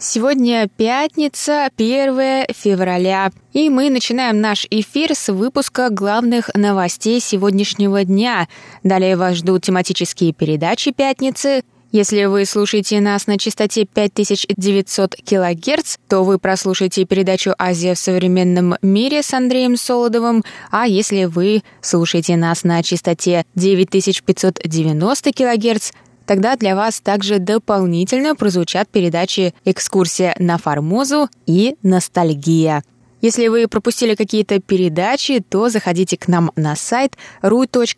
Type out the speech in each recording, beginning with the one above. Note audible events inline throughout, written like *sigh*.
Сегодня пятница, 1 февраля, и мы начинаем наш эфир с выпуска главных новостей сегодняшнего дня. Далее вас ждут тематические передачи пятницы. Если вы слушаете нас на частоте 5900 кГц, то вы прослушаете передачу «Азия в современном мире» с Андреем Солодовым, а если вы слушаете нас на частоте 9590 кГц, Тогда для вас также дополнительно прозвучат передачи «Экскурсия на Формозу» и «Ностальгия». Если вы пропустили какие-то передачи, то заходите к нам на сайт ru.rti.org.tw.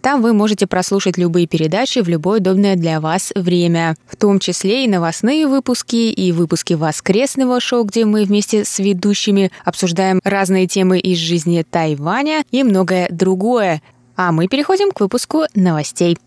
Там вы можете прослушать любые передачи в любое удобное для вас время, в том числе и новостные выпуски, и выпуски воскресного шоу, где мы вместе с ведущими обсуждаем разные темы из жизни Тайваня и многое другое. А мы переходим к выпуску новостей.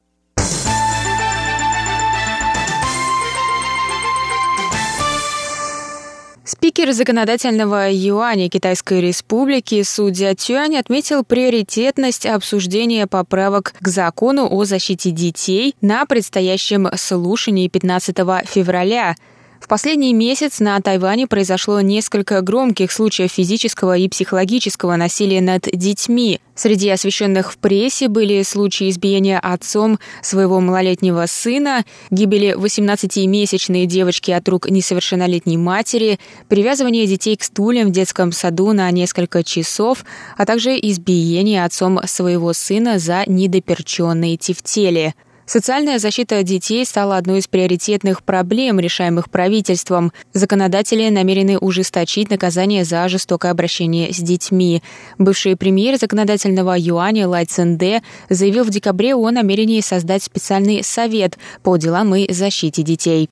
Спикер законодательного юаня Китайской Республики судья Тюань отметил приоритетность обсуждения поправок к закону о защите детей на предстоящем слушании 15 февраля – в последний месяц на Тайване произошло несколько громких случаев физического и психологического насилия над детьми. Среди освещенных в прессе были случаи избиения отцом своего малолетнего сына, гибели 18-месячной девочки от рук несовершеннолетней матери, привязывание детей к стульям в детском саду на несколько часов, а также избиение отцом своего сына за недоперченные тефтели. Социальная защита детей стала одной из приоритетных проблем, решаемых правительством. Законодатели намерены ужесточить наказание за жестокое обращение с детьми. Бывший премьер законодательного юаня Лай Цинде заявил в декабре о намерении создать специальный совет по делам и защите детей.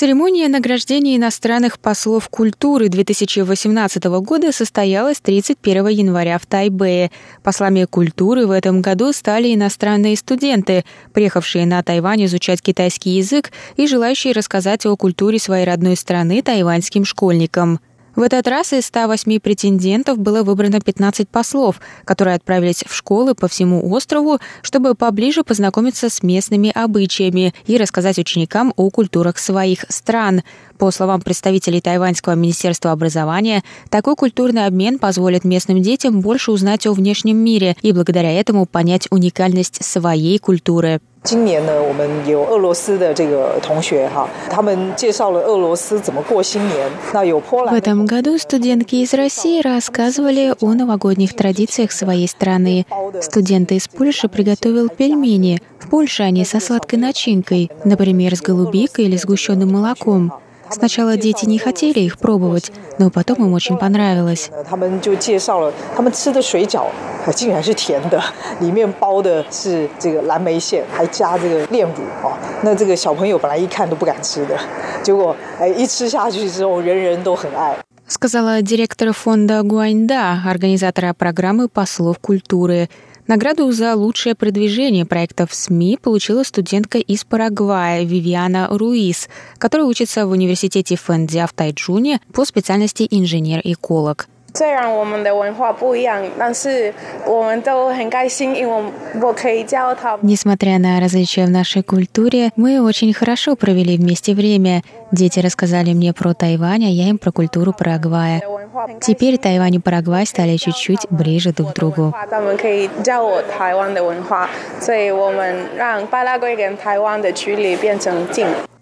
Церемония награждения иностранных послов культуры 2018 года состоялась 31 января в Тайбэе. Послами культуры в этом году стали иностранные студенты, приехавшие на Тайвань изучать китайский язык и желающие рассказать о культуре своей родной страны тайваньским школьникам. В этот раз из 108 претендентов было выбрано 15 послов, которые отправились в школы по всему острову, чтобы поближе познакомиться с местными обычаями и рассказать ученикам о культурах своих стран. По словам представителей Тайваньского министерства образования, такой культурный обмен позволит местным детям больше узнать о внешнем мире и благодаря этому понять уникальность своей культуры. 今年呢，我们有俄罗斯的这个同学哈，他们介绍了俄罗斯怎么过新年。那有波兰。В этом году студентки из России рассказывали о новогодних традициях своей страны. Студенты из Польши приготовил пельмени. В Польше они со сладкой начинкой, например, с голубикой или сгущенным молоком. Сначала дети не хотели их пробовать, но потом им очень понравилось. *laughs* *laughs* Сказала директор фонда Гуаньда, организатора программы послов культуры. Награду за лучшее продвижение проектов СМИ получила студентка из Парагвая Вивиана Руис, которая учится в университете Фэндзя в Тайджуне по специальности инженер-эколог. 虽然我们的文化不一样，但是我们都很开心，因为我我可以教他。Несмотря на различия в нашей культуре, мы очень хорошо провели вместе время. Дети рассказали мне про Тайвань, а я им про культуру Парагвая. Теперь Тайвань и Парагвай стали чуть-чуть ближе друг к другу.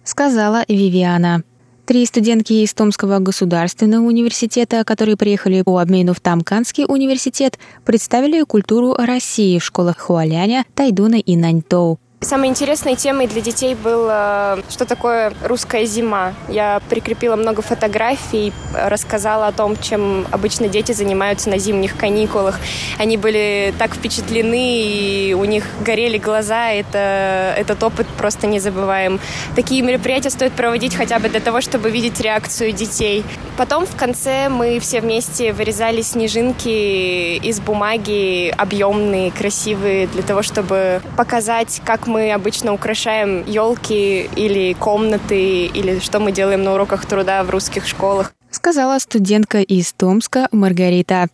Сказала Вивиана. Три студентки из Томского государственного университета, которые приехали по обмену в Тамканский университет, представили культуру России в школах Хуаляня, Тайдуна и Наньтоу. Самой интересной темой для детей было, что такое русская зима. Я прикрепила много фотографий, рассказала о том, чем обычно дети занимаются на зимних каникулах. Они были так впечатлены, и у них горели глаза. Это, этот опыт просто не забываем. Такие мероприятия стоит проводить хотя бы для того, чтобы видеть реакцию детей. Потом в конце мы все вместе вырезали снежинки из бумаги, объемные, красивые, для того, чтобы показать, как мы обычно украшаем елки или комнаты, или что мы делаем на уроках труда в русских школах. Сказала студентка из Томска Маргарита.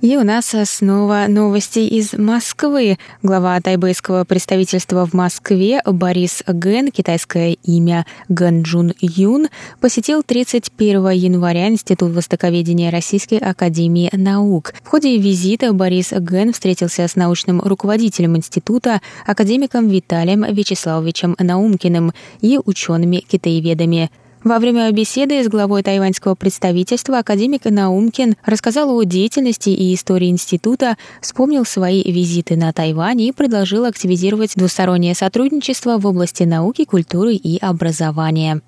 И у нас снова новости из Москвы. Глава тайбэйского представительства в Москве Борис Ген, китайское имя Ген Джун Юн, посетил 31 января Институт востоковедения Российской Академии Наук. В ходе визита Борис Ген встретился с научным руководителем института, академиком Виталием Вячеславовичем Наумкиным и учеными-китаеведами. Во время беседы с главой тайваньского представительства академик Наумкин рассказал о деятельности и истории института, вспомнил свои визиты на Тайвань и предложил активизировать двустороннее сотрудничество в области науки, культуры и образования.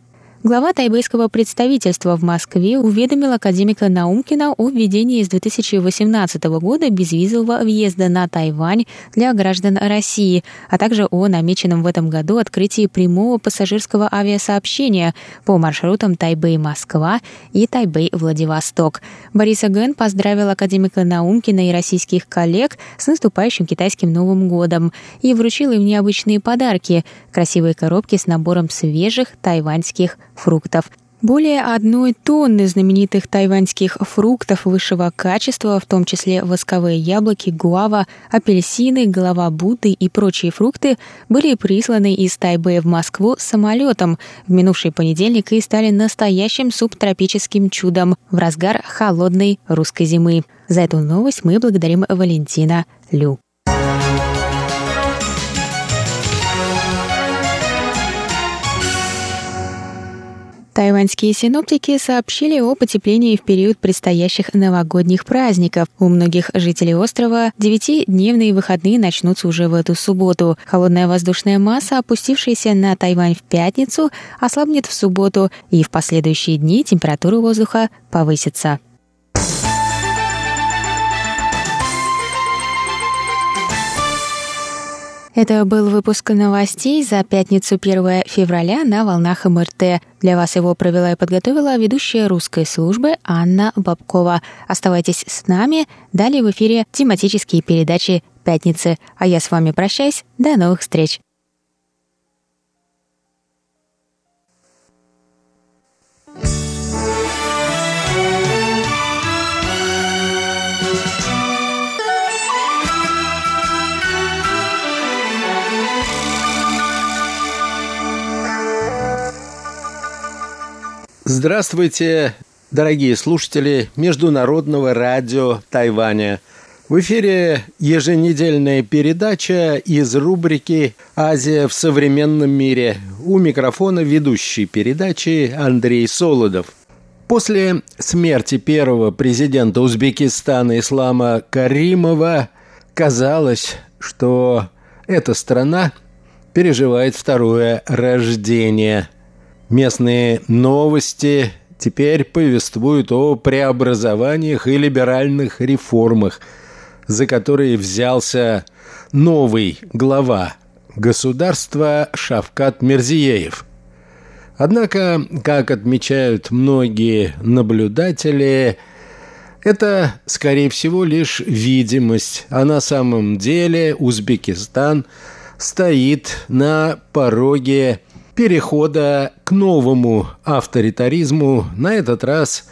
Глава тайбэйского представительства в Москве уведомил академика Наумкина о введении с 2018 года безвизового въезда на Тайвань для граждан России, а также о намеченном в этом году открытии прямого пассажирского авиасообщения по маршрутам Тайбэй-Москва и Тайбэй-Владивосток. Борис Ген поздравил академика Наумкина и российских коллег с наступающим китайским Новым годом и вручил им необычные подарки – красивые коробки с набором свежих тайваньских фруктов. Более одной тонны знаменитых тайваньских фруктов высшего качества, в том числе восковые яблоки, гуава, апельсины, голова Будды и прочие фрукты, были присланы из Тайбэя в Москву самолетом в минувший понедельник и стали настоящим субтропическим чудом в разгар холодной русской зимы. За эту новость мы благодарим Валентина Лю. Тайваньские синоптики сообщили о потеплении в период предстоящих новогодних праздников. У многих жителей острова девятидневные выходные начнутся уже в эту субботу. Холодная воздушная масса, опустившаяся на Тайвань в пятницу, ослабнет в субботу, и в последующие дни температура воздуха повысится. Это был выпуск новостей за пятницу 1 февраля на волнах МРТ. Для вас его провела и подготовила ведущая русской службы Анна Бабкова. Оставайтесь с нами. Далее в эфире тематические передачи «Пятницы». А я с вами прощаюсь. До новых встреч. Здравствуйте, дорогие слушатели Международного радио Тайваня. В эфире еженедельная передача из рубрики «Азия в современном мире». У микрофона ведущий передачи Андрей Солодов. После смерти первого президента Узбекистана Ислама Каримова казалось, что эта страна переживает второе рождение – Местные новости теперь повествуют о преобразованиях и либеральных реформах, за которые взялся новый глава государства Шавкат Мерзиеев. Однако, как отмечают многие наблюдатели, это, скорее всего, лишь видимость, а на самом деле Узбекистан стоит на пороге перехода к новому авторитаризму, на этот раз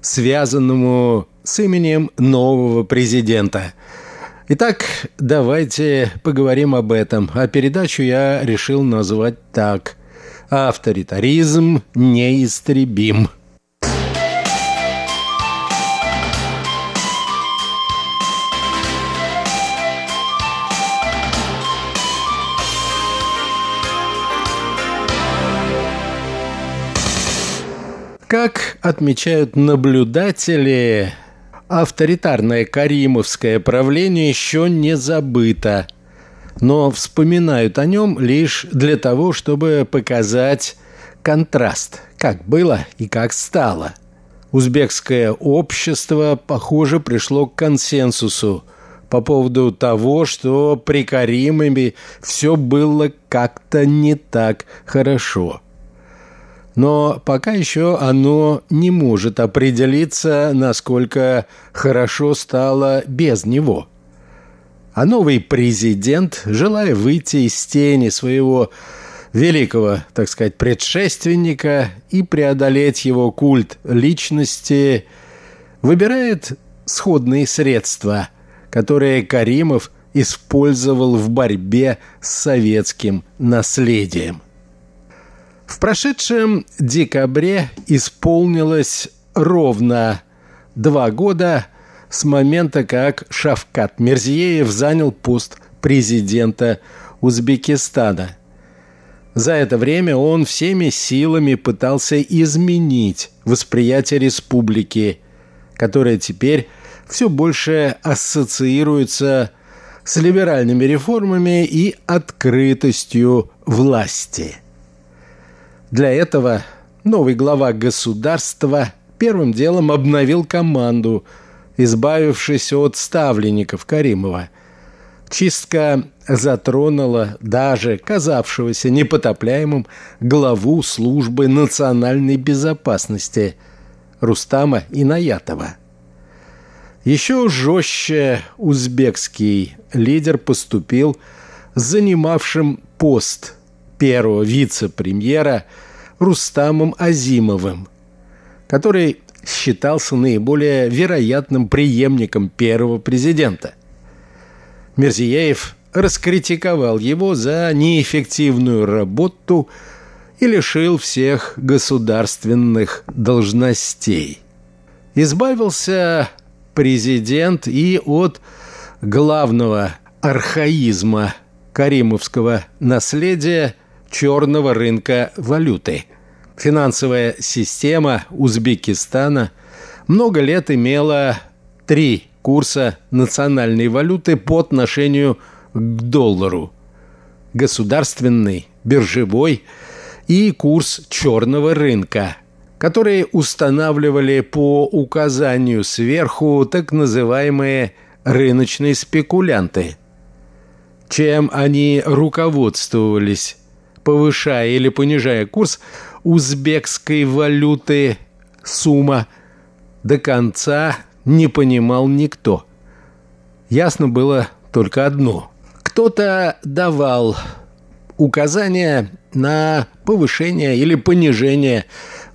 связанному с именем нового президента. Итак, давайте поговорим об этом. А передачу я решил назвать так. «Авторитаризм неистребим». Как отмечают наблюдатели, авторитарное каримовское правление еще не забыто, но вспоминают о нем лишь для того, чтобы показать контраст, как было и как стало. Узбекское общество, похоже, пришло к консенсусу по поводу того, что при Каримами все было как-то не так хорошо – но пока еще оно не может определиться, насколько хорошо стало без него. А новый президент, желая выйти из тени своего великого, так сказать, предшественника и преодолеть его культ личности, выбирает сходные средства, которые Каримов использовал в борьбе с советским наследием. В прошедшем декабре исполнилось ровно два года с момента, как Шавкат Мерзиеев занял пост президента Узбекистана. За это время он всеми силами пытался изменить восприятие республики, которая теперь все больше ассоциируется с либеральными реформами и открытостью власти – для этого новый глава государства первым делом обновил команду, избавившись от ставленников Каримова. Чистка затронула даже казавшегося непотопляемым главу службы национальной безопасности Рустама Инаятова. Еще жестче узбекский лидер поступил с занимавшим пост первого вице-премьера Рустамом Азимовым, который считался наиболее вероятным преемником первого президента. Мерзияев раскритиковал его за неэффективную работу и лишил всех государственных должностей. Избавился президент и от главного архаизма каримовского наследия – черного рынка валюты. Финансовая система Узбекистана много лет имела три курса национальной валюты по отношению к доллару. Государственный, биржевой и курс черного рынка, которые устанавливали по указанию сверху так называемые рыночные спекулянты. Чем они руководствовались повышая или понижая курс узбекской валюты сумма, до конца не понимал никто. Ясно было только одно. Кто-то давал указания на повышение или понижение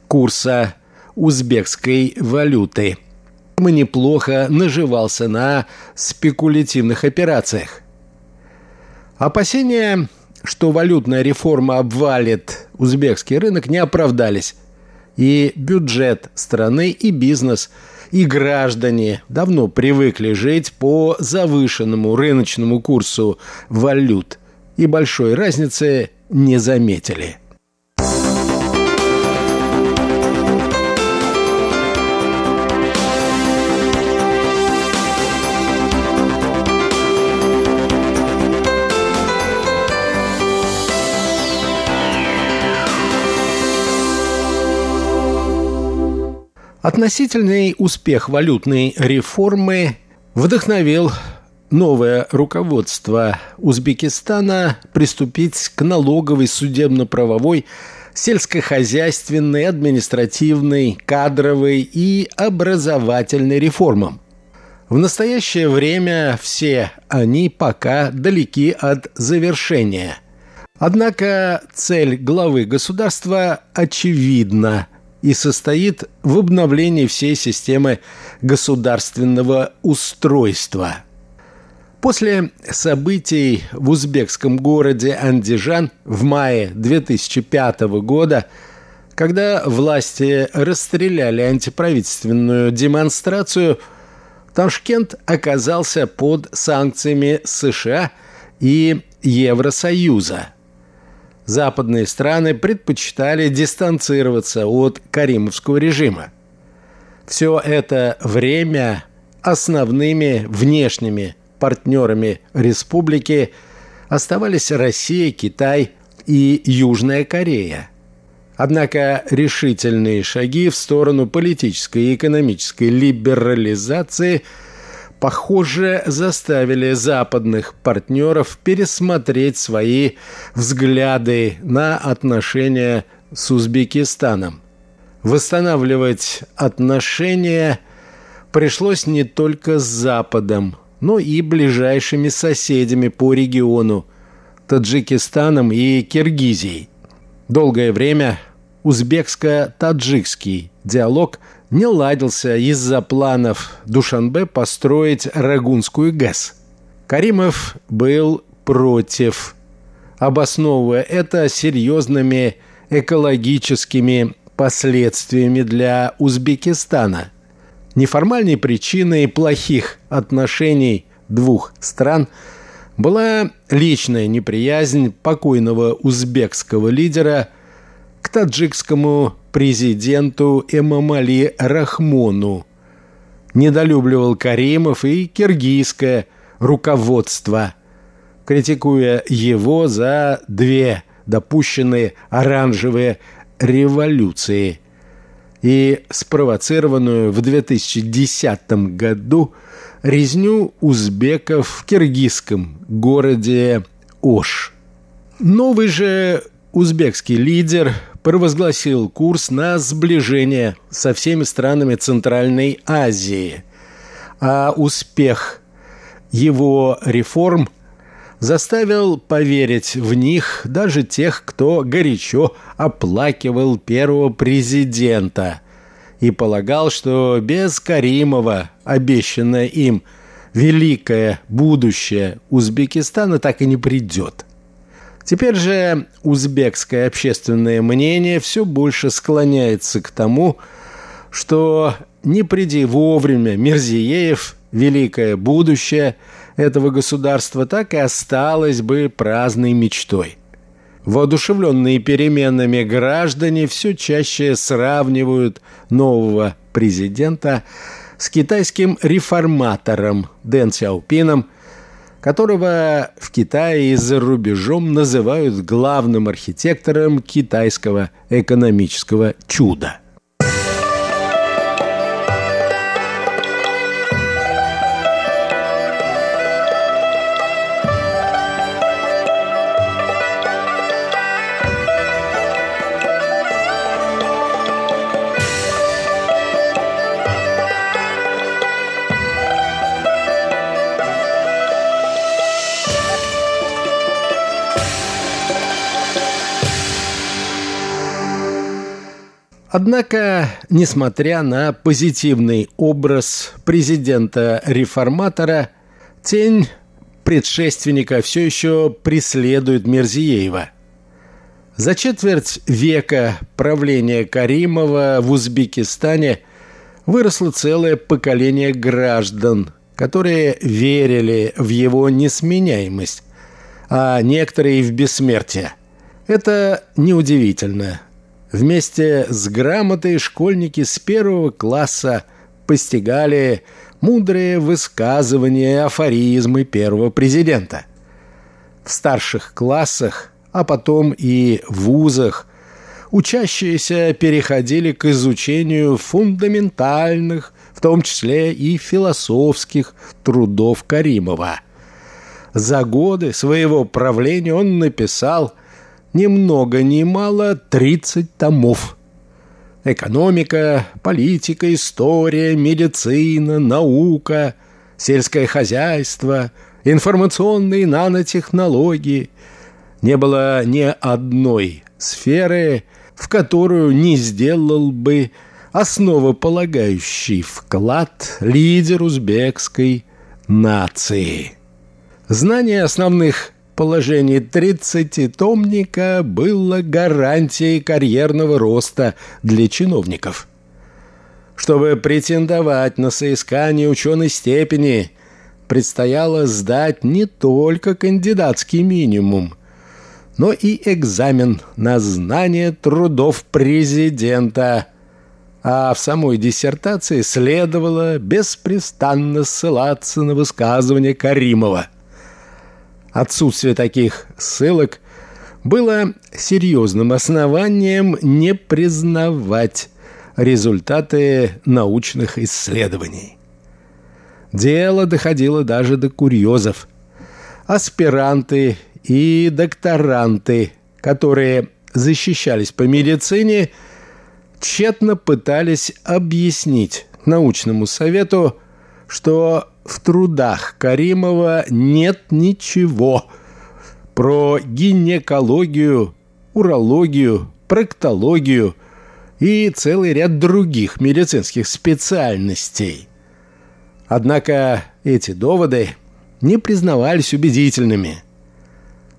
курса узбекской валюты. Мы неплохо наживался на спекулятивных операциях. Опасения что валютная реформа обвалит узбекский рынок, не оправдались. И бюджет страны, и бизнес, и граждане давно привыкли жить по завышенному рыночному курсу валют и большой разницы не заметили. Относительный успех валютной реформы вдохновил новое руководство Узбекистана приступить к налоговой, судебно-правовой, сельскохозяйственной, административной, кадровой и образовательной реформам. В настоящее время все они пока далеки от завершения. Однако цель главы государства очевидна – и состоит в обновлении всей системы государственного устройства. После событий в узбекском городе Андижан в мае 2005 года, когда власти расстреляли антиправительственную демонстрацию, Ташкент оказался под санкциями США и Евросоюза. Западные страны предпочитали дистанцироваться от каримовского режима. Все это время основными внешними партнерами республики оставались Россия, Китай и Южная Корея. Однако решительные шаги в сторону политической и экономической либерализации, похоже, заставили западных партнеров пересмотреть свои взгляды на отношения с Узбекистаном. Восстанавливать отношения пришлось не только с Западом, но и ближайшими соседями по региону – Таджикистаном и Киргизией. Долгое время узбекско-таджикский диалог не ладился из-за планов Душанбе построить Рагунскую ГЭС. Каримов был против, обосновывая это серьезными экологическими последствиями для Узбекистана. Неформальной причиной плохих отношений двух стран была личная неприязнь покойного узбекского лидера к таджикскому президенту Эмамали Рахмону. Недолюбливал Каримов и киргизское руководство, критикуя его за две допущенные оранжевые революции и спровоцированную в 2010 году резню узбеков в киргизском городе Ош. Новый же узбекский лидер провозгласил курс на сближение со всеми странами Центральной Азии, а успех его реформ – заставил поверить в них даже тех, кто горячо оплакивал первого президента и полагал, что без Каримова обещанное им великое будущее Узбекистана так и не придет. Теперь же узбекское общественное мнение все больше склоняется к тому, что не приди вовремя Мирзиеев, великое будущее – этого государства так и осталось бы праздной мечтой. Воодушевленные переменами граждане все чаще сравнивают нового президента с китайским реформатором Дэн Сяопином, которого в Китае и за рубежом называют главным архитектором китайского экономического чуда – Однако, несмотря на позитивный образ президента-реформатора, тень предшественника все еще преследует Мерзиеева. За четверть века правления Каримова в Узбекистане выросло целое поколение граждан, которые верили в его несменяемость, а некоторые и в бессмертие. Это неудивительно – Вместе с грамотой школьники с первого класса постигали мудрые высказывания и афоризмы первого президента. В старших классах, а потом и вузах учащиеся переходили к изучению фундаментальных, в том числе и философских трудов Каримова. За годы своего правления он написал – ни много ни мало 30 томов. Экономика, политика, история, медицина, наука, сельское хозяйство, информационные нанотехнологии. Не было ни одной сферы, в которую не сделал бы основополагающий вклад лидер узбекской нации. Знание основных положении тридцатитомника было гарантией карьерного роста для чиновников. Чтобы претендовать на соискание ученой степени, предстояло сдать не только кандидатский минимум, но и экзамен на знание трудов президента. А в самой диссертации следовало беспрестанно ссылаться на высказывание Каримова. Отсутствие таких ссылок было серьезным основанием не признавать результаты научных исследований. Дело доходило даже до курьезов. Аспиранты и докторанты, которые защищались по медицине, тщетно пытались объяснить научному совету, что в трудах Каримова нет ничего. Про гинекологию, урологию, проктологию и целый ряд других медицинских специальностей. Однако эти доводы не признавались убедительными –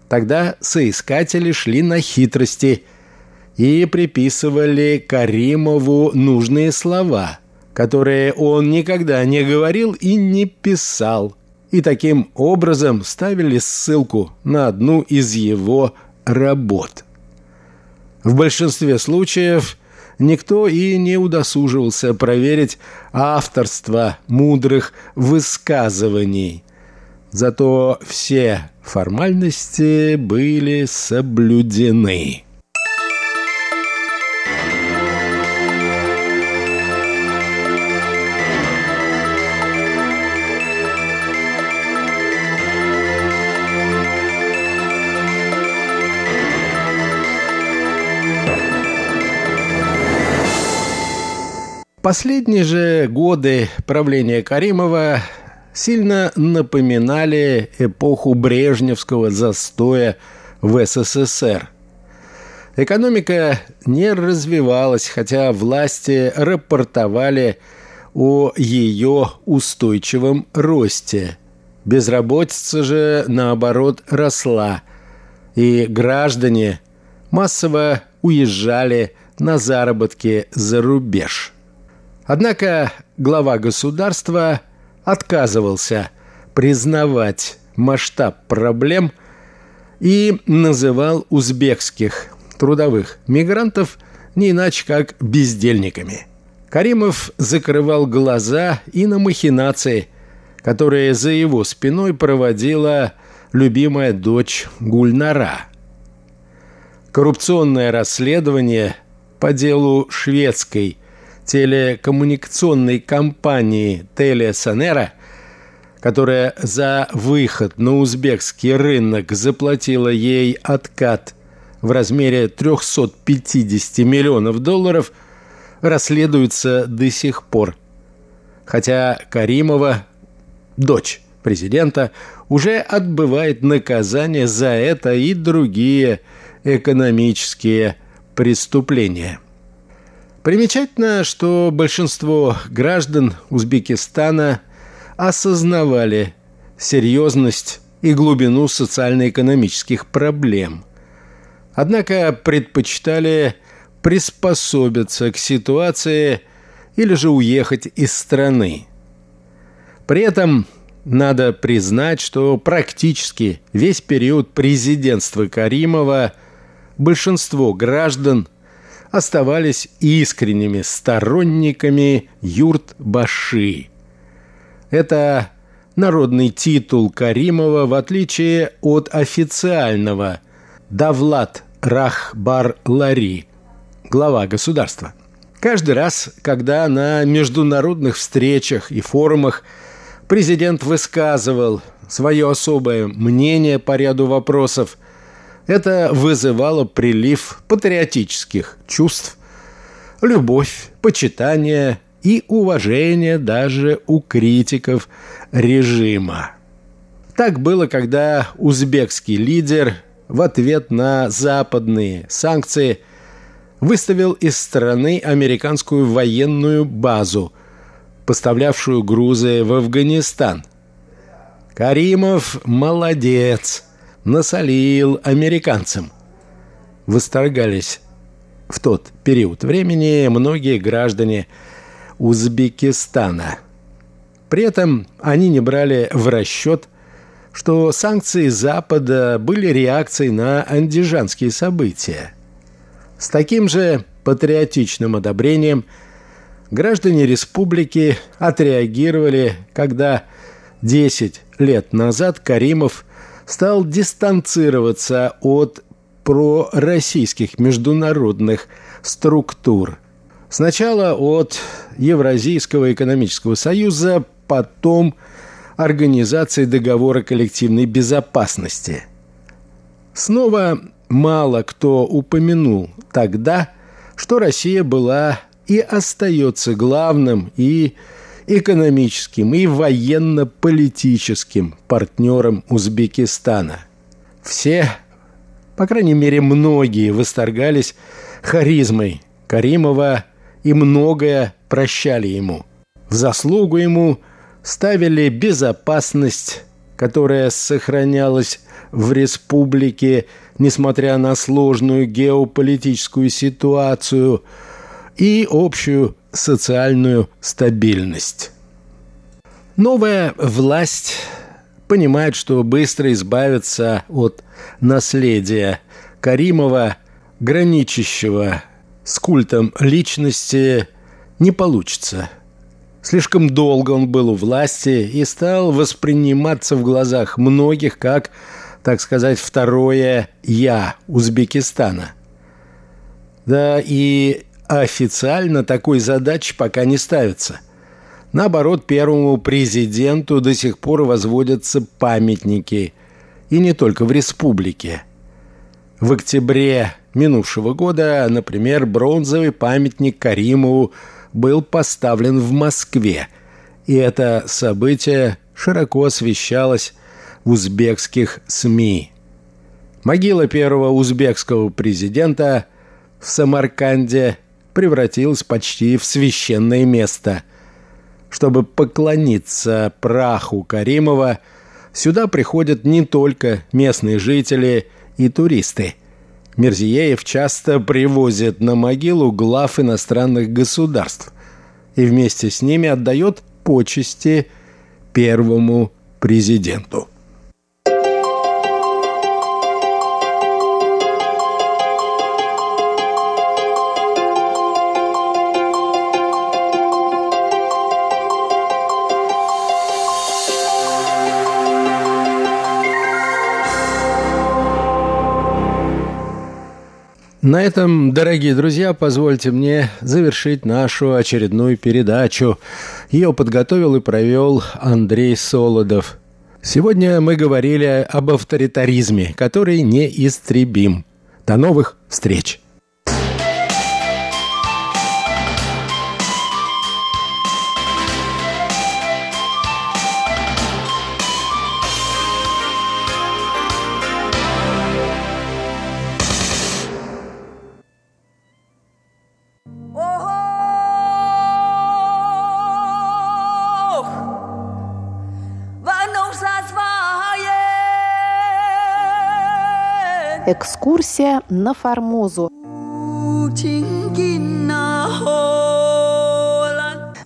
Тогда соискатели шли на хитрости и приписывали Каримову нужные слова, которые он никогда не говорил и не писал, и таким образом ставили ссылку на одну из его работ. В большинстве случаев никто и не удосуживался проверить авторство мудрых высказываний. Зато все формальности были соблюдены. Последние же годы правления Каримова сильно напоминали эпоху брежневского застоя в СССР. Экономика не развивалась, хотя власти рапортовали о ее устойчивом росте. Безработица же, наоборот, росла, и граждане массово уезжали на заработки за рубеж. Однако глава государства – отказывался признавать масштаб проблем и называл узбекских трудовых мигрантов не иначе как бездельниками. Каримов закрывал глаза и на махинации, которые за его спиной проводила любимая дочь Гульнара. Коррупционное расследование по делу шведской телекоммуникационной компании Телесонера, которая за выход на узбекский рынок заплатила ей откат в размере 350 миллионов долларов, расследуется до сих пор. Хотя Каримова, дочь президента, уже отбывает наказание за это и другие экономические преступления. Примечательно, что большинство граждан Узбекистана осознавали серьезность и глубину социально-экономических проблем. Однако предпочитали приспособиться к ситуации или же уехать из страны. При этом надо признать, что практически весь период президентства Каримова большинство граждан – оставались искренними сторонниками юрт-баши. Это народный титул Каримова в отличие от официального «Давлат Рахбар-Лари» – глава государства. Каждый раз, когда на международных встречах и форумах президент высказывал свое особое мнение по ряду вопросов, это вызывало прилив патриотических чувств, любовь, почитание и уважение даже у критиков режима. Так было, когда узбекский лидер в ответ на западные санкции выставил из страны американскую военную базу, поставлявшую грузы в Афганистан. Каримов молодец – насолил американцам. Восторгались в тот период времени многие граждане Узбекистана. При этом они не брали в расчет что санкции Запада были реакцией на андижанские события. С таким же патриотичным одобрением граждане республики отреагировали, когда 10 лет назад Каримов стал дистанцироваться от пророссийских международных структур. Сначала от Евразийского экономического союза, потом Организации договора коллективной безопасности. Снова мало кто упомянул тогда, что Россия была и остается главным и экономическим, и военно-политическим партнером Узбекистана. Все по крайней мере, многие восторгались харизмой Каримова и многое прощали ему. В заслугу ему ставили безопасность, которая сохранялась в республике, несмотря на сложную геополитическую ситуацию и общую социальную стабильность. Новая власть понимает, что быстро избавиться от наследия Каримова, граничащего с культом личности, не получится. Слишком долго он был у власти и стал восприниматься в глазах многих как, так сказать, второе «я» Узбекистана. Да и официально такой задачи пока не ставится – Наоборот, первому президенту до сих пор возводятся памятники. И не только в республике. В октябре минувшего года, например, бронзовый памятник Каримову был поставлен в Москве. И это событие широко освещалось в узбекских СМИ. Могила первого узбекского президента в Самарканде превратилась почти в священное место – чтобы поклониться праху Каримова, сюда приходят не только местные жители и туристы. Мерзиеев часто привозит на могилу глав иностранных государств и вместе с ними отдает почести первому президенту. На этом, дорогие друзья, позвольте мне завершить нашу очередную передачу. Ее подготовил и провел Андрей Солодов. Сегодня мы говорили об авторитаризме, который неистребим. До новых встреч! Экскурсия на Формозу.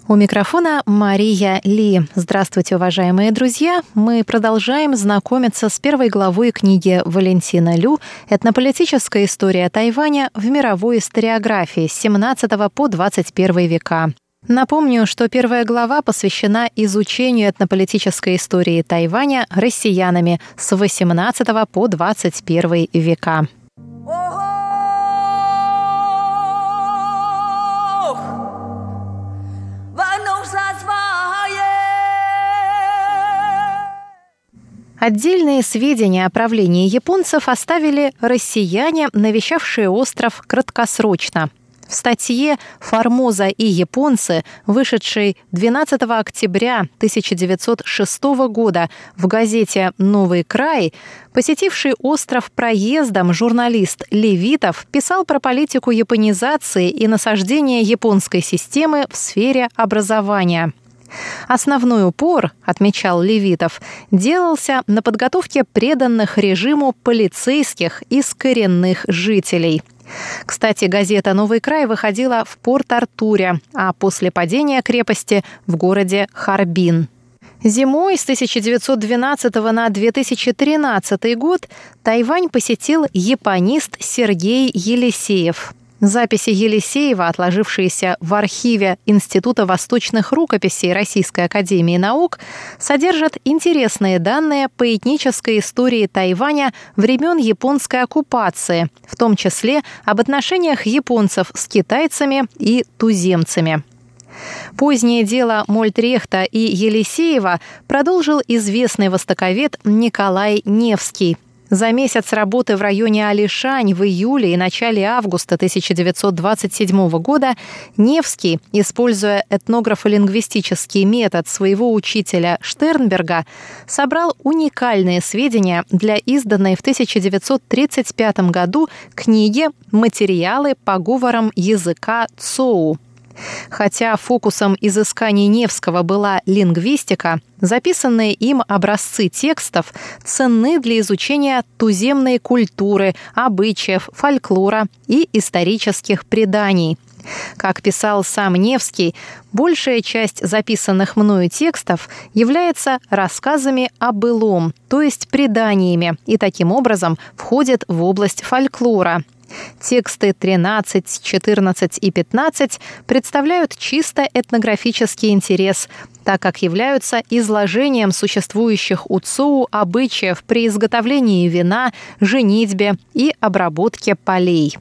У микрофона Мария Ли. Здравствуйте, уважаемые друзья. Мы продолжаем знакомиться с первой главой книги Валентина Лю «Этнополитическая история Тайваня в мировой историографии с 17 по 21 века». Напомню, что первая глава посвящена изучению этнополитической истории Тайваня россиянами с 18 по 21 века. Отдельные сведения о правлении японцев оставили россияне, навещавшие остров краткосрочно. В статье «Формоза и японцы», вышедшей 12 октября 1906 года в газете «Новый край», посетивший остров проездом журналист Левитов писал про политику японизации и насаждения японской системы в сфере образования. Основной упор, отмечал Левитов, делался на подготовке преданных режиму полицейских из коренных жителей – кстати, газета «Новый край» выходила в Порт-Артуре, а после падения крепости – в городе Харбин. Зимой с 1912 на 2013 год Тайвань посетил японист Сергей Елисеев. Записи Елисеева, отложившиеся в архиве Института восточных рукописей Российской академии наук, содержат интересные данные по этнической истории Тайваня времен японской оккупации, в том числе об отношениях японцев с китайцами и туземцами. Позднее дело Мольтрехта и Елисеева продолжил известный востоковед Николай Невский – за месяц работы в районе Алишань в июле и начале августа 1927 года Невский, используя этнографо-лингвистический метод своего учителя Штернберга, собрал уникальные сведения для изданной в 1935 году книги «Материалы по говорам языка Цоу». Хотя фокусом изысканий Невского была лингвистика, записанные им образцы текстов ценны для изучения туземной культуры, обычаев, фольклора и исторических преданий. Как писал сам Невский, большая часть записанных мною текстов является рассказами о былом, то есть преданиями, и таким образом входит в область фольклора – Тексты 13, 14 и 15 представляют чисто этнографический интерес, так как являются изложением существующих у ЦУ обычаев при изготовлении вина, женитьбе и обработке полей.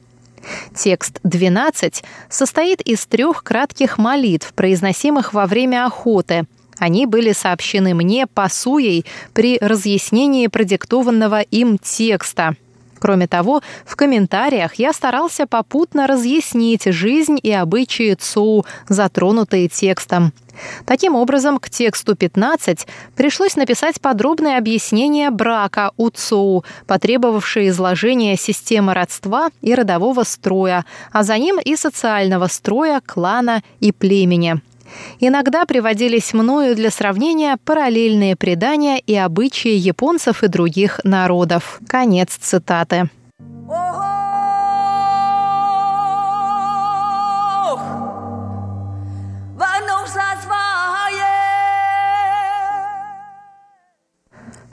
Текст 12 состоит из трех кратких молитв, произносимых во время охоты. Они были сообщены мне пасуей при разъяснении продиктованного им текста – Кроме того, в комментариях я старался попутно разъяснить жизнь и обычаи ЦУ, затронутые текстом. Таким образом, к тексту 15 пришлось написать подробное объяснение брака у ЦУ, потребовавшее изложения системы родства и родового строя, а за ним и социального строя, клана и племени. Иногда приводились мною для сравнения параллельные предания и обычаи японцев и других народов. Конец цитаты.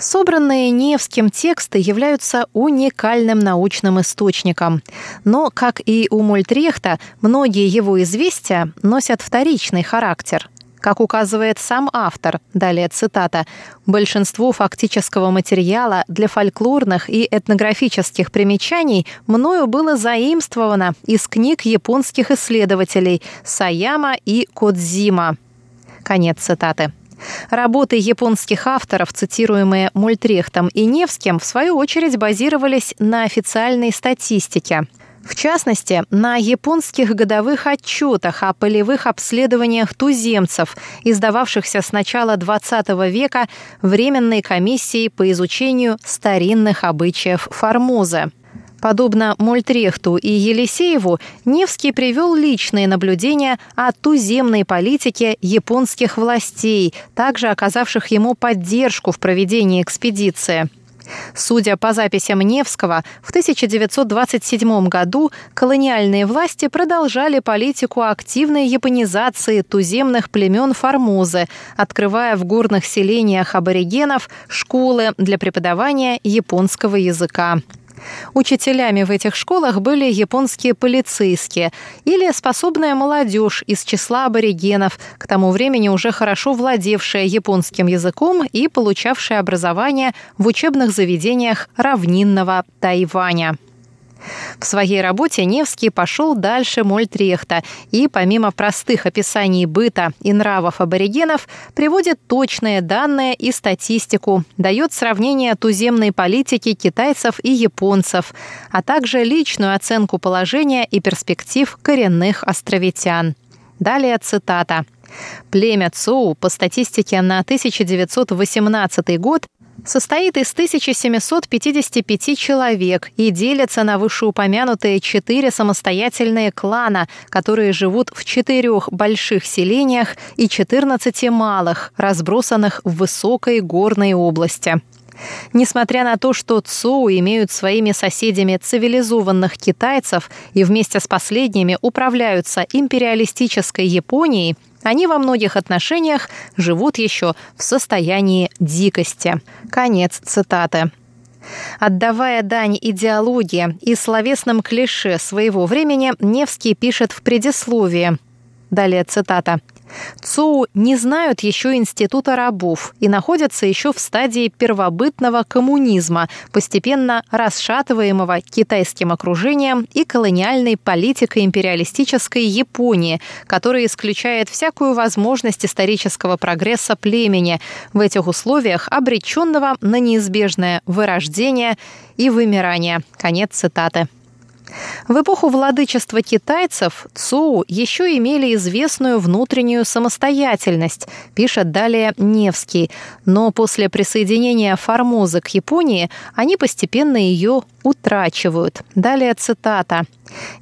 Собранные Невским тексты являются уникальным научным источником. Но, как и у Мольтрехта, многие его известия носят вторичный характер. Как указывает сам автор, далее цитата, «большинство фактического материала для фольклорных и этнографических примечаний мною было заимствовано из книг японских исследователей Саяма и Кодзима». Конец цитаты. Работы японских авторов, цитируемые Мультрехтом и Невским, в свою очередь базировались на официальной статистике. В частности, на японских годовых отчетах о полевых обследованиях туземцев, издававшихся с начала XX века Временной комиссией по изучению старинных обычаев Формозы. Подобно Мольтрехту и Елисееву, Невский привел личные наблюдения о туземной политике японских властей, также оказавших ему поддержку в проведении экспедиции. Судя по записям Невского, в 1927 году колониальные власти продолжали политику активной японизации туземных племен Формозы, открывая в горных селениях аборигенов школы для преподавания японского языка. Учителями в этих школах были японские полицейские или способная молодежь из числа аборигенов, к тому времени уже хорошо владевшая японским языком и получавшая образование в учебных заведениях равнинного Тайваня. В своей работе Невский пошел дальше Мольтрехта и, помимо простых описаний быта и нравов аборигенов, приводит точные данные и статистику, дает сравнение туземной политики китайцев и японцев, а также личную оценку положения и перспектив коренных островитян. Далее цитата. Племя Цоу по статистике на 1918 год состоит из 1755 человек и делится на вышеупомянутые четыре самостоятельные клана, которые живут в четырех больших селениях и 14 малых, разбросанных в высокой горной области. Несмотря на то, что ЦОУ имеют своими соседями цивилизованных китайцев и вместе с последними управляются империалистической Японией, они во многих отношениях живут еще в состоянии дикости. Конец цитаты. Отдавая дань идеологии и словесным клише своего времени, Невский пишет в предисловии. Далее цитата. ЦУ не знают еще института рабов и находятся еще в стадии первобытного коммунизма, постепенно расшатываемого китайским окружением и колониальной политикой империалистической Японии, которая исключает всякую возможность исторического прогресса племени в этих условиях, обреченного на неизбежное вырождение и вымирание. Конец цитаты. В эпоху владычества китайцев Цоу еще имели известную внутреннюю самостоятельность, пишет далее Невский. Но после присоединения Формозы к Японии они постепенно ее утрачивают. Далее цитата.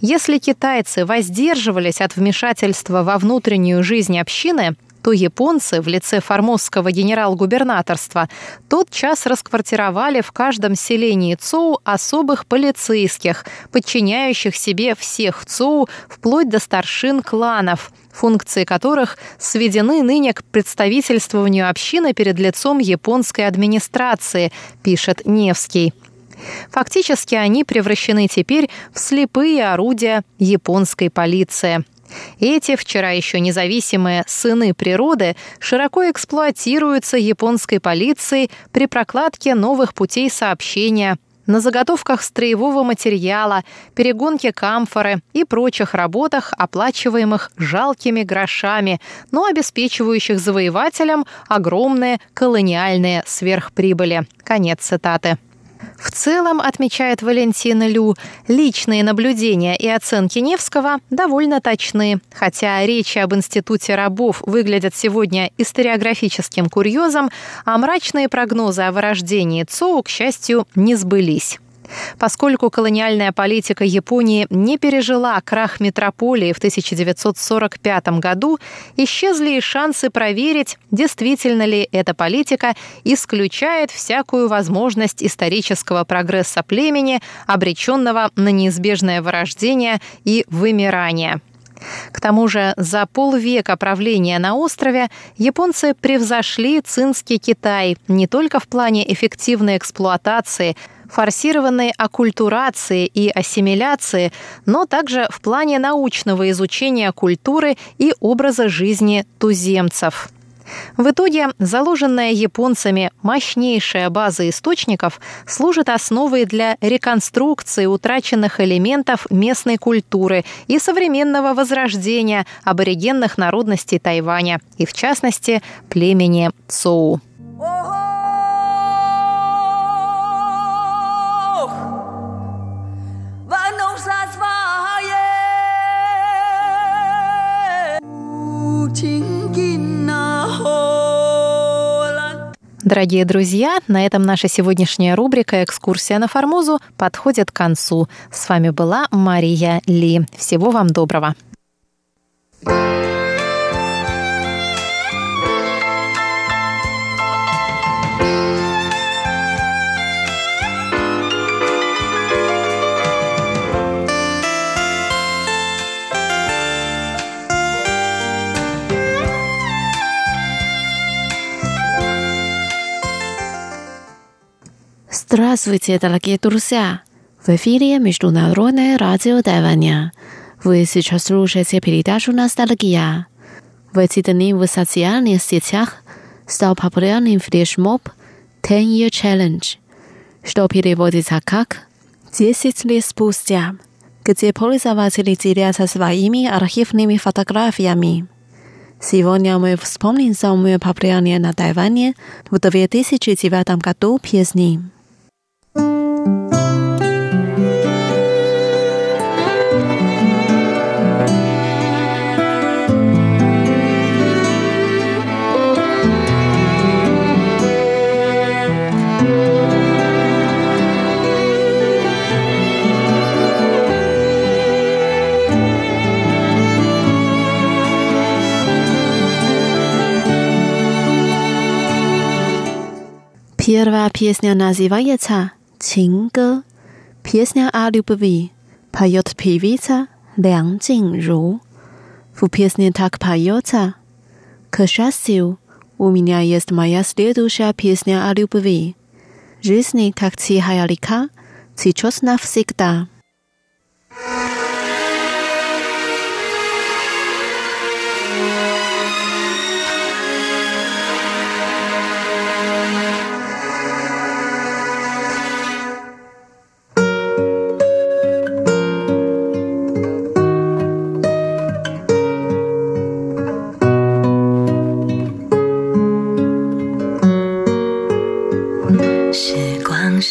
Если китайцы воздерживались от вмешательства во внутреннюю жизнь общины, то японцы в лице формозского генерал-губернаторства тотчас расквартировали в каждом селении ЦОУ особых полицейских, подчиняющих себе всех ЦОУ вплоть до старшин кланов – функции которых сведены ныне к представительствованию общины перед лицом японской администрации, пишет Невский. Фактически они превращены теперь в слепые орудия японской полиции. Эти, вчера еще независимые сыны природы, широко эксплуатируются японской полицией при прокладке новых путей сообщения, на заготовках строевого материала, перегонке камфоры и прочих работах, оплачиваемых жалкими грошами, но обеспечивающих завоевателям огромные колониальные сверхприбыли. Конец цитаты. В целом, отмечает Валентина Лю, личные наблюдения и оценки Невского довольно точны, хотя речи об институте рабов выглядят сегодня историографическим курьезом, а мрачные прогнозы о вырождении ЦОУ, к счастью, не сбылись. Поскольку колониальная политика Японии не пережила крах метрополии в 1945 году, исчезли и шансы проверить, действительно ли эта политика исключает всякую возможность исторического прогресса племени, обреченного на неизбежное вырождение и вымирание. К тому же за полвека правления на острове японцы превзошли цинский Китай не только в плане эффективной эксплуатации – форсированной оккультурации и ассимиляции, но также в плане научного изучения культуры и образа жизни туземцев. В итоге заложенная японцами мощнейшая база источников служит основой для реконструкции утраченных элементов местной культуры и современного возрождения аборигенных народностей Тайваня, и в частности племени Цоу. Дорогие друзья, на этом наша сегодняшняя рубрика «Экскурсия на Формозу» подходит к концу. С вами была Мария Ли. Всего вам доброго. Здравствуйте, дорогие друзья! В эфире Международное радио Тайваня. Вы сейчас слушаете передачу «Ностальгия». В эти дни в социальных сетях стал популярным флешмоб «Ten Year Challenge», что переводится как «10 лет спустя», где пользователи делятся своими архивными фотографиями. Сегодня мы вспомним самые популярные на Тайване в 2009 году песни. Pierwsza piesnia nazywa się называется «Чин-гэ» – песня о любви. Поет певица Лян Джинру. В песне так поется «К счастью, у меня есть моя следующая песня о любви. Жизнь, как тихая река, сейчас навсегда».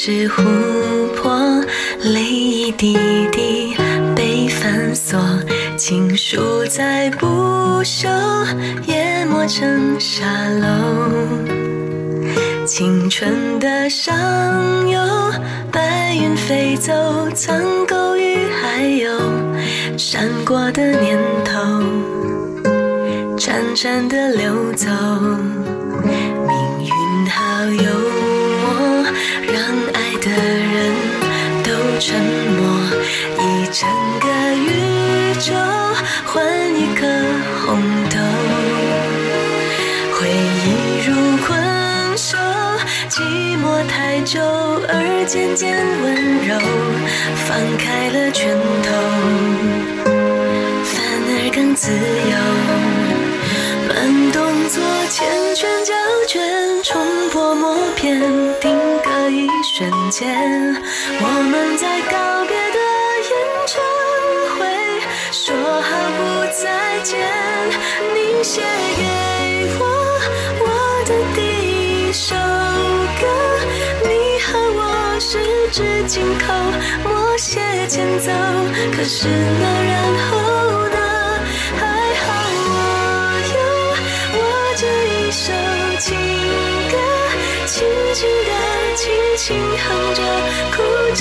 是琥珀，泪一滴滴被反锁，情书再不朽，淹没成沙漏。青春的上游，白云飞走，苍狗与海鸥，闪过的念头，潺潺的流走，沉默，一整个宇宙换一颗红豆，回忆如困兽，寂寞太久而渐渐温柔，放开了拳头，反而更自由，慢动作缱绻胶卷，冲破默片定。一瞬间，我们在告别的演唱会说好不再见。你写给我我的第一首歌，你和我十指紧扣，默写前奏。可是那然后呢？还好我有我这一首情歌，轻轻的。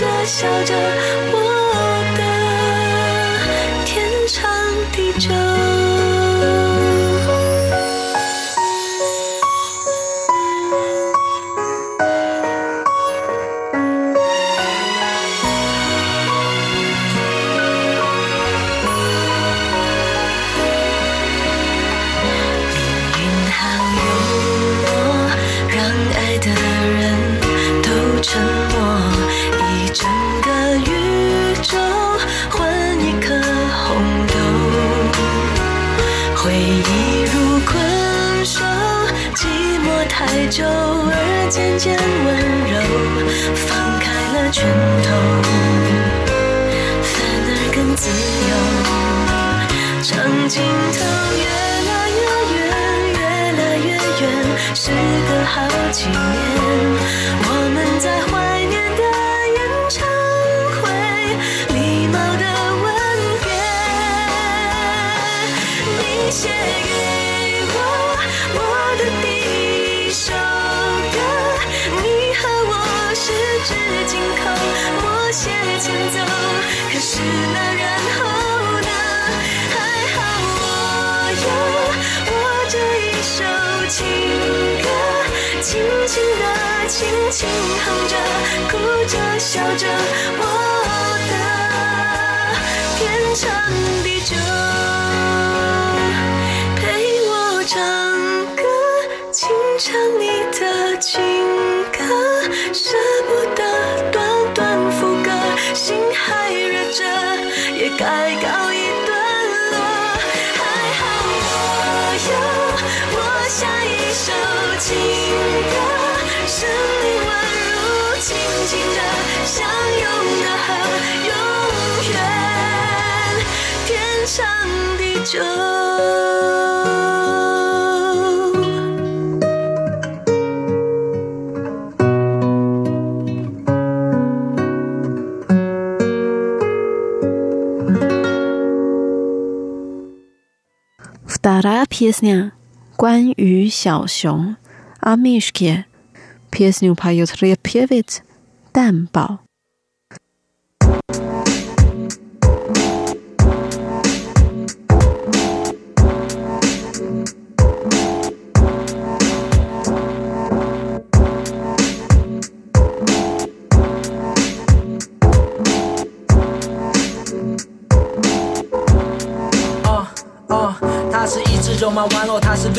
着笑着，我。轻轻地，轻轻哼着，哭着，笑着，我的天长地久，陪我唱歌，轻唱你的情歌，舍不得短短副歌，心还热着，也该告长地久。Вторая песня 关于小熊阿米什 ке песню поет певец 蛋堡。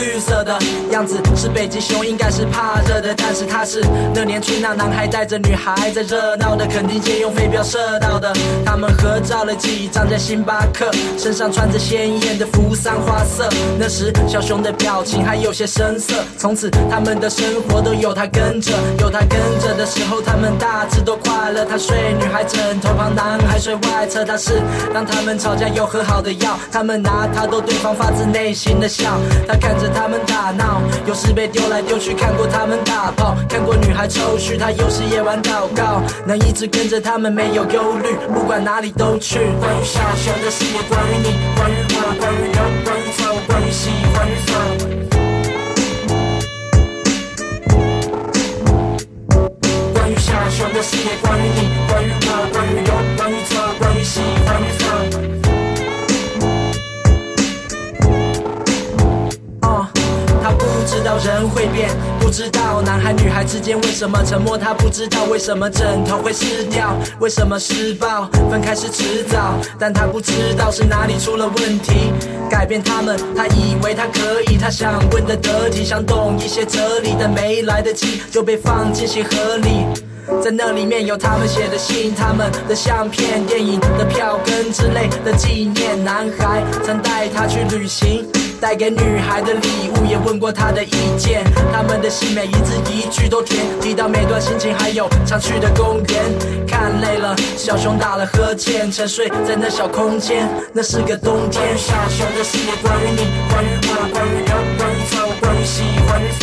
绿色的样子，是北极熊，应该是怕热的。但是它是那年春，那男孩带着女孩在热闹的垦丁街用飞镖射到的。他们合照了几张在星巴克，身上穿着鲜艳的扶桑花色。那时小熊的表情还有些生涩。从此他们的生活都有他跟着，有他跟着的时候，他们大致都快乐。他睡女孩枕头旁，男孩睡外侧。他是当他们吵架有和好的药，他们拿他逗对方发自内心的笑。他看着他们打闹，有时被丢来丢去，看过他们打炮，看过女孩抽搐。他有时夜晚祷告，能一直跟着他们没有忧虑，不管哪里都去。关于小熊的事业，关于你，关于我，关于有，关于错，关于喜，关于错。关于小熊的事业，关于你，关于我，关于有，关于错，关于喜，关于错。知道人会变，不知道男孩女孩之间为什么沉默，他不知道为什么枕头会湿掉，为什么施暴分开是迟早，但他不知道是哪里出了问题，改变他们，他以为他可以，他想问的得体，想懂一些哲理，但没来得及就被放进鞋盒里。在那里面有他们写的信、他们的相片、电影的票根之类的纪念。男孩曾带她去旅行，带给女孩的礼物也问过她的意见。他们的信每一字一句都甜，提到每段心情，还有常去的公园。看累了，小熊打了呵欠，沉睡在那小空间。那是个冬天。小熊的世界，关于你，关于我，关于有，关于错，关于喜，关于错。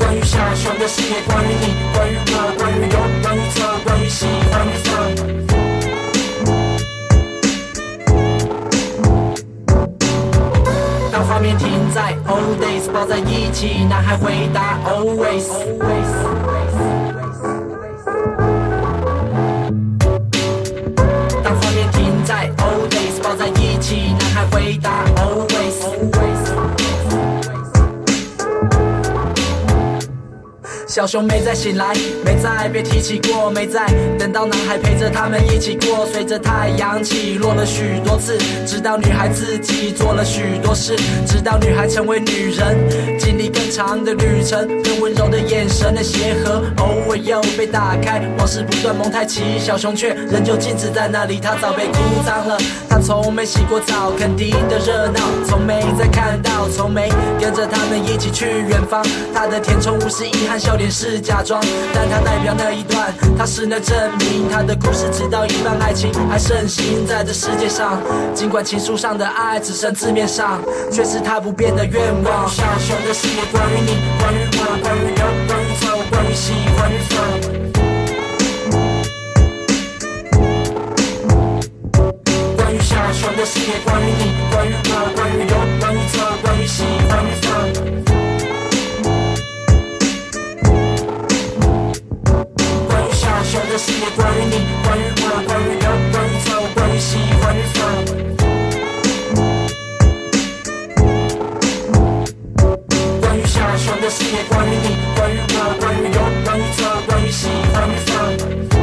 关于小熊的事业，关于你，关于我，关于有，关于错，关于喜，关于错。画面停在 old days，抱在一起，男孩回答 always。当画面停在 old days，抱在一起，男孩回答 always。小熊没再醒来，没再被提起过，没再等到男孩陪着他们一起过。随着太阳起落了许多次，直到女孩自己做了许多事，直到女孩成为女人，经历更长的旅程，更温柔的眼神的鞋盒，偶尔又被打开，往事不断蒙太奇，小熊却仍旧静止在那里，它早被哭脏了，它从没洗过澡，肯定的热闹，从没再看到，从没跟着他们一起去远方，它的填充物是遗憾，笑脸是假装，但它代表那一段，它是那证明，它的故事直到一半，爱情还盛行在这世界上，尽管情书上的爱只剩字面上，却是它不变的愿望。小熊的世界，关于你，关于我，关于有，关于错，关于喜，关于错。关于小熊的世界，关于你，关于我，关于有，关于错，关于喜，关于错。小熊的世界，关于你，关于我，关于有，关于错，关于喜，关于愁。关于小熊的世界，关于你，关于我，关于有，关于错，关于喜，关于愁。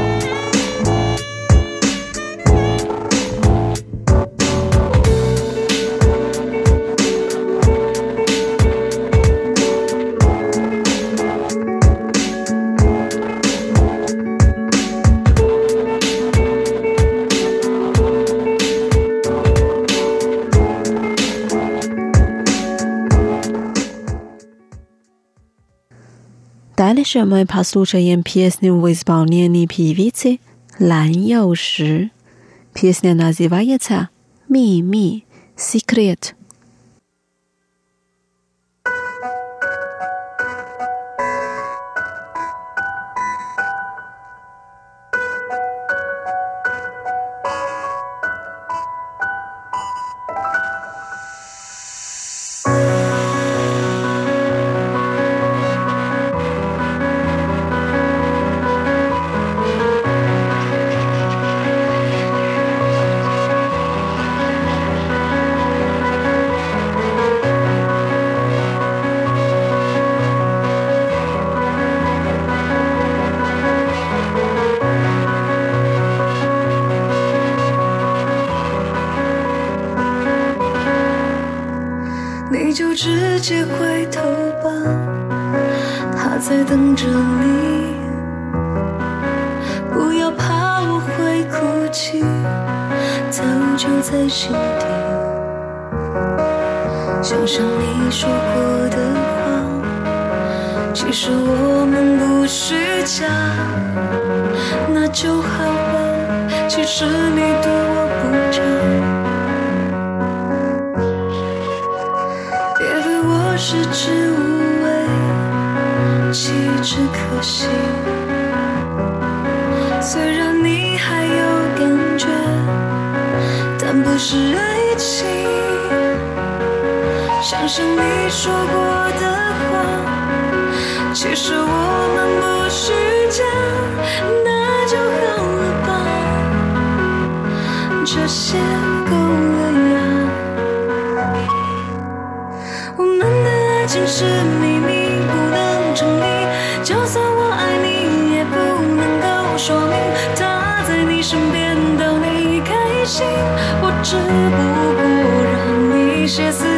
Дальше мы послушаем песню в исполнении певицы Лан Йоуши. Песня называется «Ми-ми. Секрет».《情是秘密不能成立就算我爱你也不能够说明他在你身边逗你开心我只不过让你歇斯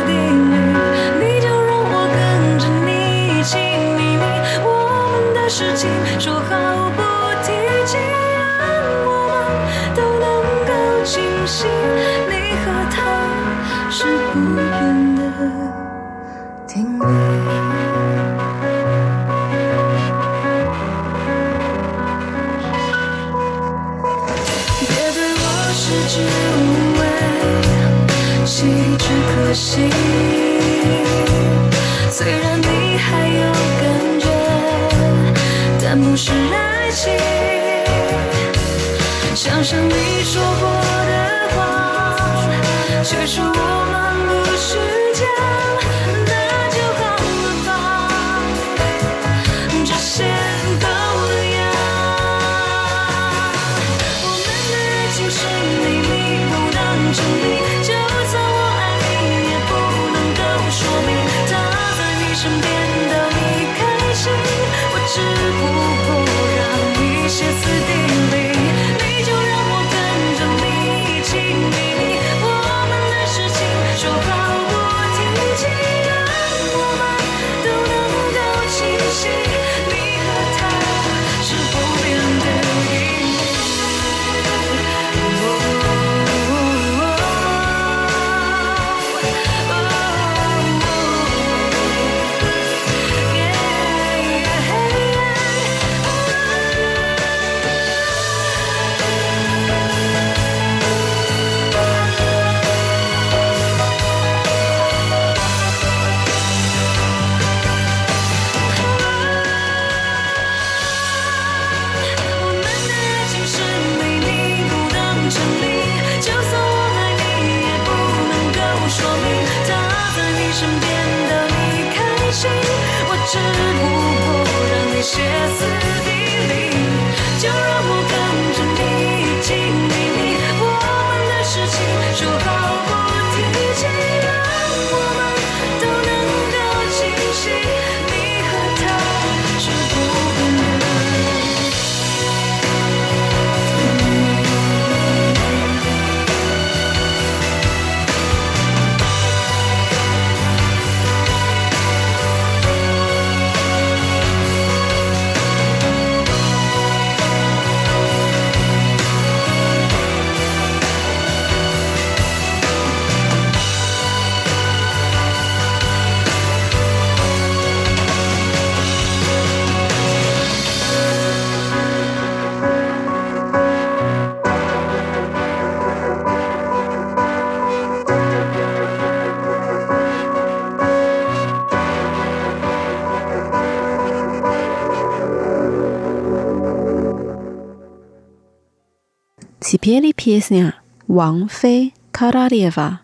спели песня Ван Фэй Королева.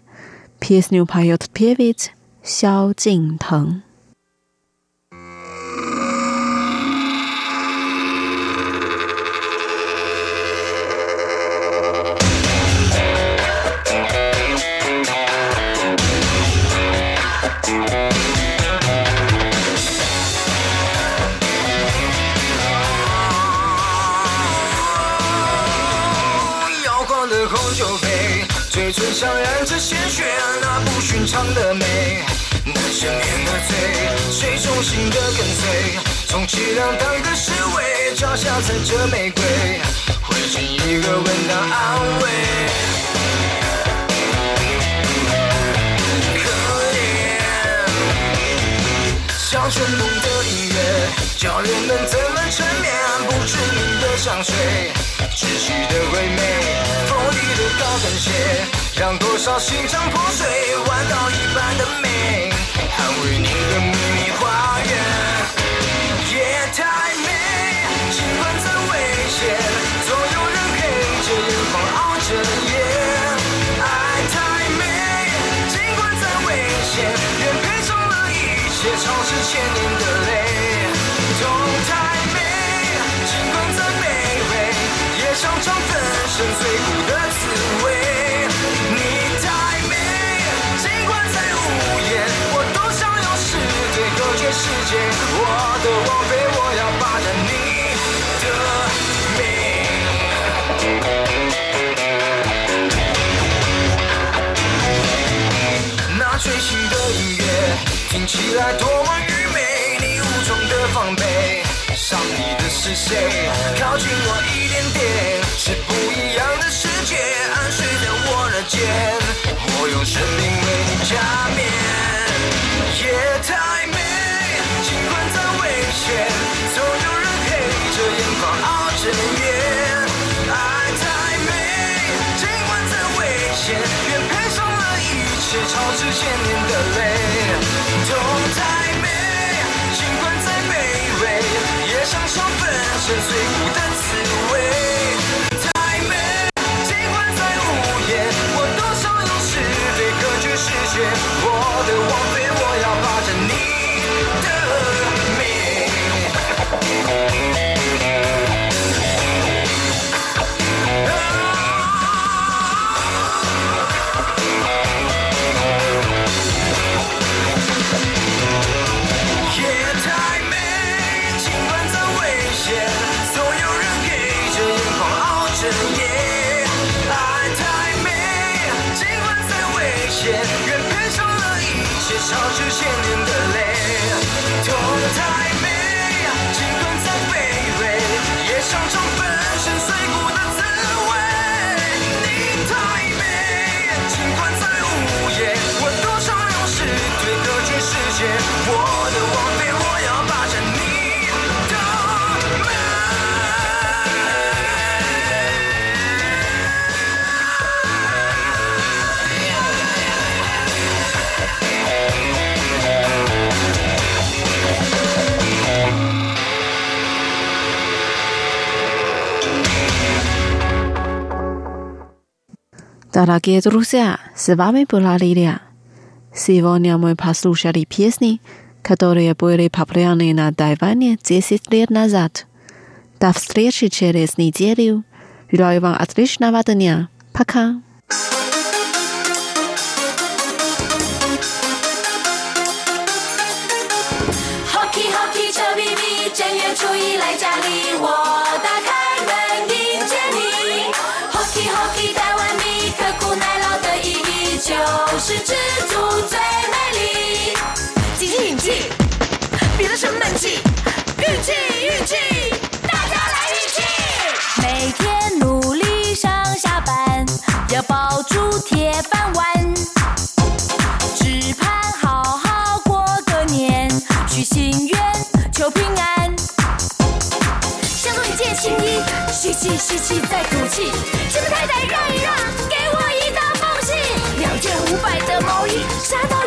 Песню поет певец Сяо Цин Тэн. 空酒杯嘴唇上染着鲜血那不寻常的美难赦免的罪谁忠心的跟随充其量当个侍卫脚下踩着玫瑰回敬一个吻当安慰。可怜像春梦的教人们怎么沉眠，不知名的香水，窒息的唯美，锋利的高跟鞋，让多少心肠破碎，弯到一半的美，捍卫你的秘密花园。最苦的滋味，你太美，尽管再无言，我多想用时间隔绝世界，我的王妃，我要霸占你的美。那最新的音乐听起来多么。是谁？靠近我一点点，是不一样的世界，安睡在我的肩，我用生命为你加冕。夜太美，尽管再危险，总有人黑着眼眶熬着夜。爱太美，尽管再危险，愿赔上了一切，超支千年的泪。痛太跟随孤单 Дорогие друзья, с вами была Лилия. Сегодня мы послушали песни, которые были популярны на Тайване 10 лет назад. До встречи через неделю. Желаю вам отличного дня. Пока. 住铁饭碗。只盼好好过个年，许心愿求平安。相中一件新衣，吸气吸气再吐气，前面太太让一让，给我一大缝隙。两件五百的毛衣，杀到